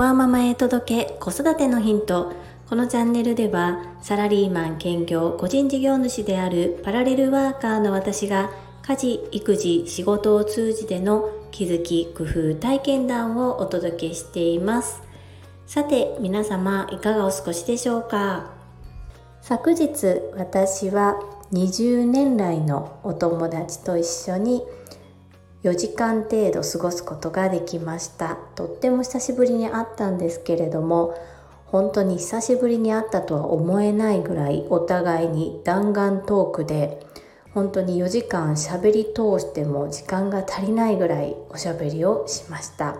ワーママへ届け子育てのヒント。このチャンネルではサラリーマン兼業個人事業主であるパラレルワーカーの私が家事育児仕事を通じての気づき工夫体験談をお届けしています。さて皆様いかがお過ごしでしょうか？昨日私は20年来のお友達と一緒に4時間程度過ごすことができました。とっても久しぶりに会ったんですけれども本当に久しぶりに会ったとは思えないぐらいお互いに弾丸トークで本当に4時間喋り通しても時間が足りないぐらいおしゃべりをしました。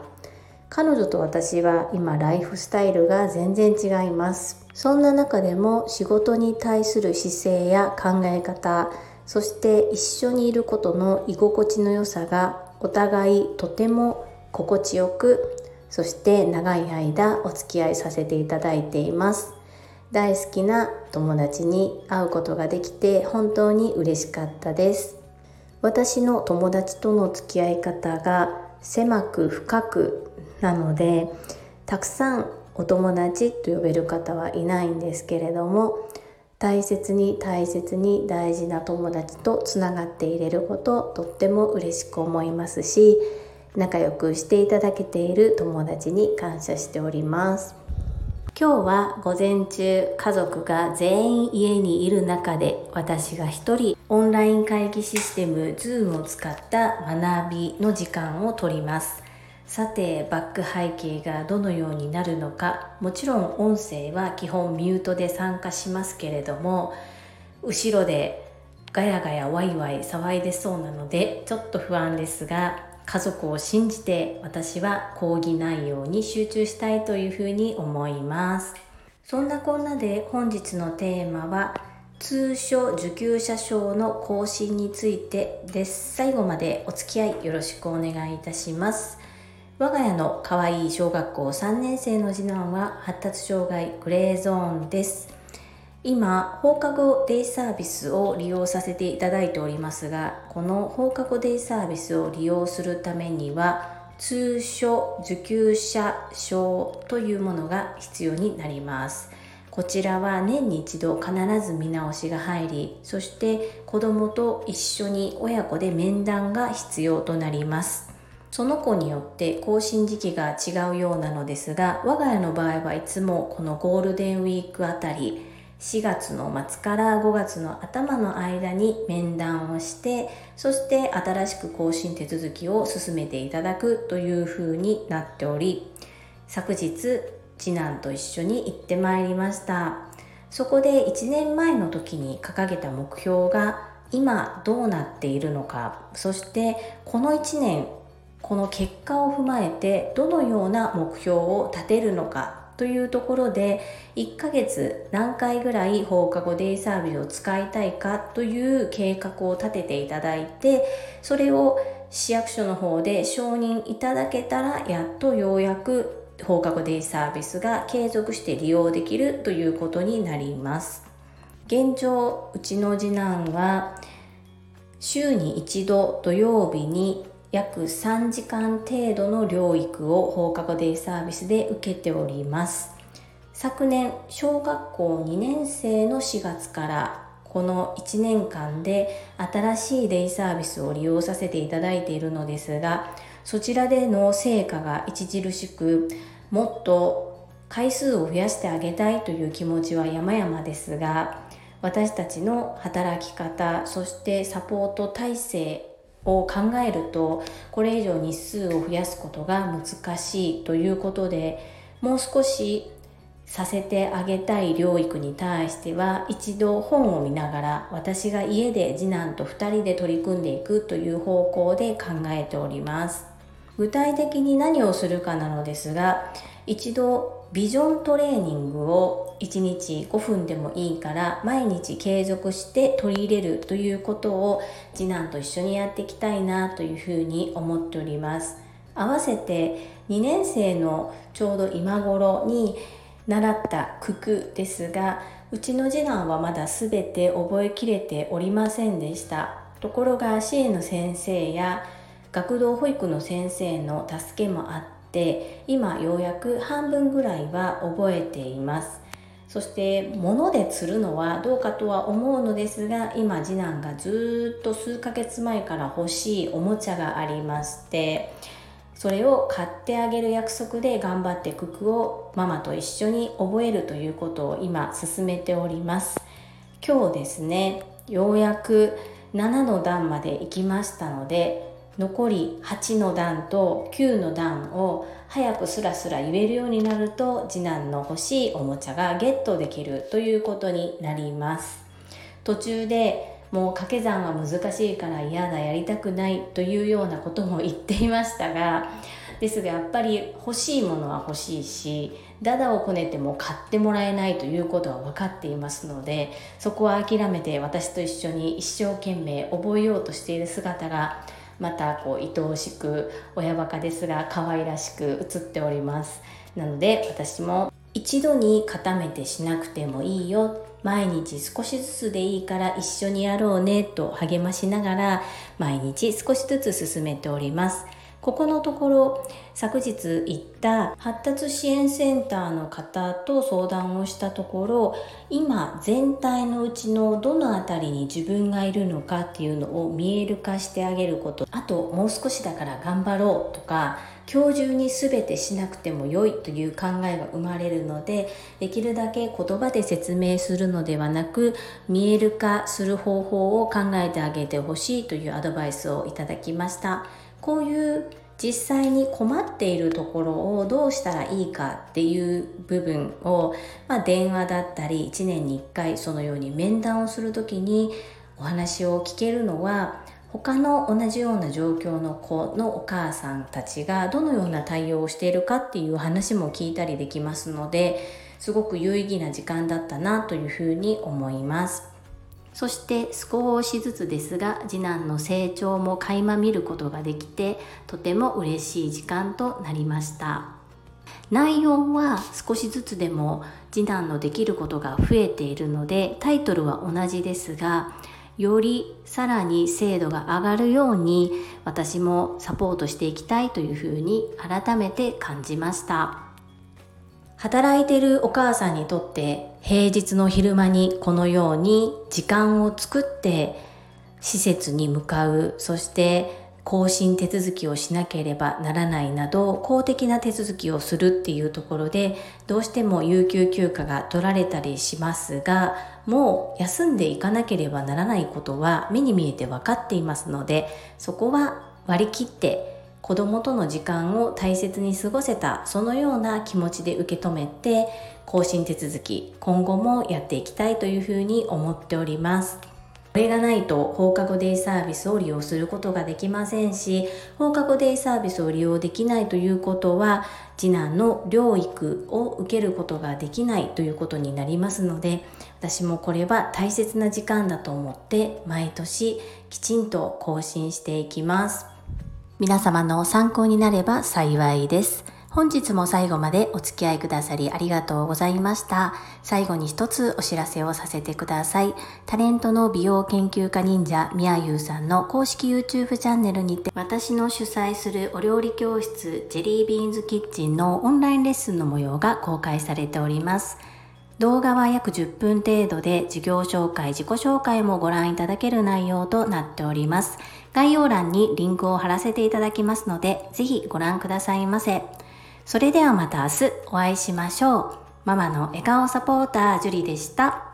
彼女と私は今ライフスタイルが全然違います。そんな中でも仕事に対する姿勢や考え方そして一緒にいることの居心地の良さがお互いとても心地よくそして長い間お付き合いさせていただいています。大好きな友達に会うことができて本当に嬉しかったです。私の友達との付き合い方が狭く深くなのでたくさんお友達と呼べる方はいないんですけれども大切に大切に大事な友達とつながっていれることとっても嬉しく思いますし仲良くしていただけている友達に感謝しております。今日は午前中家族が全員家にいる中で私が一人オンライン会議システム Zoom を使った学びの時間をとります。さてバック背景がどのようになるのか。もちろん音声は基本ミュートで参加しますけれども後ろでガヤガヤワイワイ騒いでそうなのでちょっと不安ですが家族を信じて私は講義内容に集中したいというふうに思います。そんなこんなで本日のテーマは通所受給者証の更新についてです。最後までお付き合いよろしくお願いいたします。我が家の可愛い小学校3年生の次男は発達障害グレーゾーンです。今放課後デイサービスを利用させていただいておりますがこの放課後デイサービスを利用するためには通所受給者証というものが必要になります。こちらは年に一度必ず見直しが入りそして子供と一緒に親子で面談が必要となります。その子によって更新時期が違うようなのですが我が家の場合はいつもこのゴールデンウィークあたり4月の末から5月の頭の間に面談をしてそして新しく更新手続きを進めていただくというふうになっており昨日次男と一緒に行ってまいりました。そこで1年前の時に掲げた目標が今どうなっているのかそしてこの1年この結果を踏まえてどのような目標を立てるのかというところで1ヶ月何回ぐらい放課後デイサービスを使いたいかという計画を立てていただいてそれを市役所の方で承認いただけたらやっとようやく放課後デイサービスが継続して利用できるということになります。現状うちの次男は週に一度土曜日に約3時間程度の療育を放課後デイサービスで受けております。昨年小学校2年生の4月からこの1年間で新しいデイサービスを利用させていただいているのですがそちらでの成果が著しくもっと回数を増やしてあげたいという気持ちは山々ですが私たちの働き方そしてサポート体制を考えるとこれ以上日数を増やすことが難しいということでもう少しさせてあげたい療育に対しては一度本を見ながら私が家で次男と2人で取り組んでいくという方向で考えております。具体的に何をするかなのですが一度ビジョントレーニングを1日5分でもいいから毎日継続して取り入れるということを次男と一緒にやっていきたいなというふうに思っております。合わせて2年生のちょうど今頃に習った九九ですがうちの次男はまだ全て覚えきれておりませんでした。ところが支援の先生や学童保育の先生の助けもあってって今ようやく半分ぐらいは覚えています。そして物で釣るのはどうかとは思うのですが今次男がずっと数ヶ月前から欲しいおもちゃがありましてそれを買ってあげる約束で頑張って九九をママと一緒に覚えるということを今進めております。今日ですねようやく7の段まで行きましたので残り8の段と9の段を早くスラスラ言えるようになると次男の欲しいおもちゃがゲットできるということになります。途中でもう掛け算は難しいから嫌だやりたくないというようなことも言っていましたがですがやっぱり欲しいものは欲しいしダダをこねても買ってもらえないということは分かっていますのでそこは諦めて私と一緒に一生懸命覚えようとしている姿がまたこう愛おしく親バカですが可愛らしく映っております。なので私も一度に固めてしなくてもいいよ。毎日少しずつでいいから一緒にやろうねと励ましながら毎日少しずつ進めております。ここのところ昨日行った発達支援センターの方と相談をしたところ今全体のうちのどの辺りに自分がいるのかっていうのを見える化してあげることあともう少しだから頑張ろうとか今日中に全てしなくても良いという考えが生まれるのでできるだけ言葉で説明するのではなく見える化する方法を考えてあげてほしいというアドバイスをいただきました。こういう実際に困っているところをどうしたらいいかっていう部分を、まあ、電話だったり1年に1回そのように面談をする時にお話を聞けるのは他の同じような状況の子のお母さんたちがどのような対応をしているかっていう話も聞いたりできますのですごく有意義な時間だったなというふうに思います。そして少しずつですが次男の成長も垣間見ることができてとても嬉しい時間となりました。内容は少しずつでも次男のできることが増えているのでタイトルは同じですがよりさらに精度が上がるように私もサポートしていきたいというふうに改めて感じました。働いてるお母さんにとって平日の昼間にこのように時間を作って施設に向かう。そして更新手続きをしなければならないなど公的な手続きをするっていうところでどうしても有給休暇が取られたりしますがもう休んでいかなければならないことは目に見えて分かっていますのでそこは割り切って子供との時間を大切に過ごせたそのような気持ちで受け止めて更新手続き今後もやっていきたいというふうに思っております。これがないと放課後デイサービスを利用することができませんし放課後デイサービスを利用できないということは次男の療育を受けることができないということになりますので私もこれは大切な時間だと思って毎年きちんと更新していきます。皆様の参考になれば幸いです。本日も最後までお付き合いくださりありがとうございました。最後に一つお知らせをさせてください。タレントの美容研究家忍者みやゆうさんの公式 YouTube チャンネルにて私の主催するお料理教室ジェリービーンズキッチンのオンラインレッスンの模様が公開されております。動画は約10分程度で事業紹介、自己紹介もご覧いただける内容となっております。概要欄にリンクを貼らせていただきますので、ぜひご覧くださいませ。それではまた明日お会いしましょう。ママの笑顔サポーター、ジュリでした。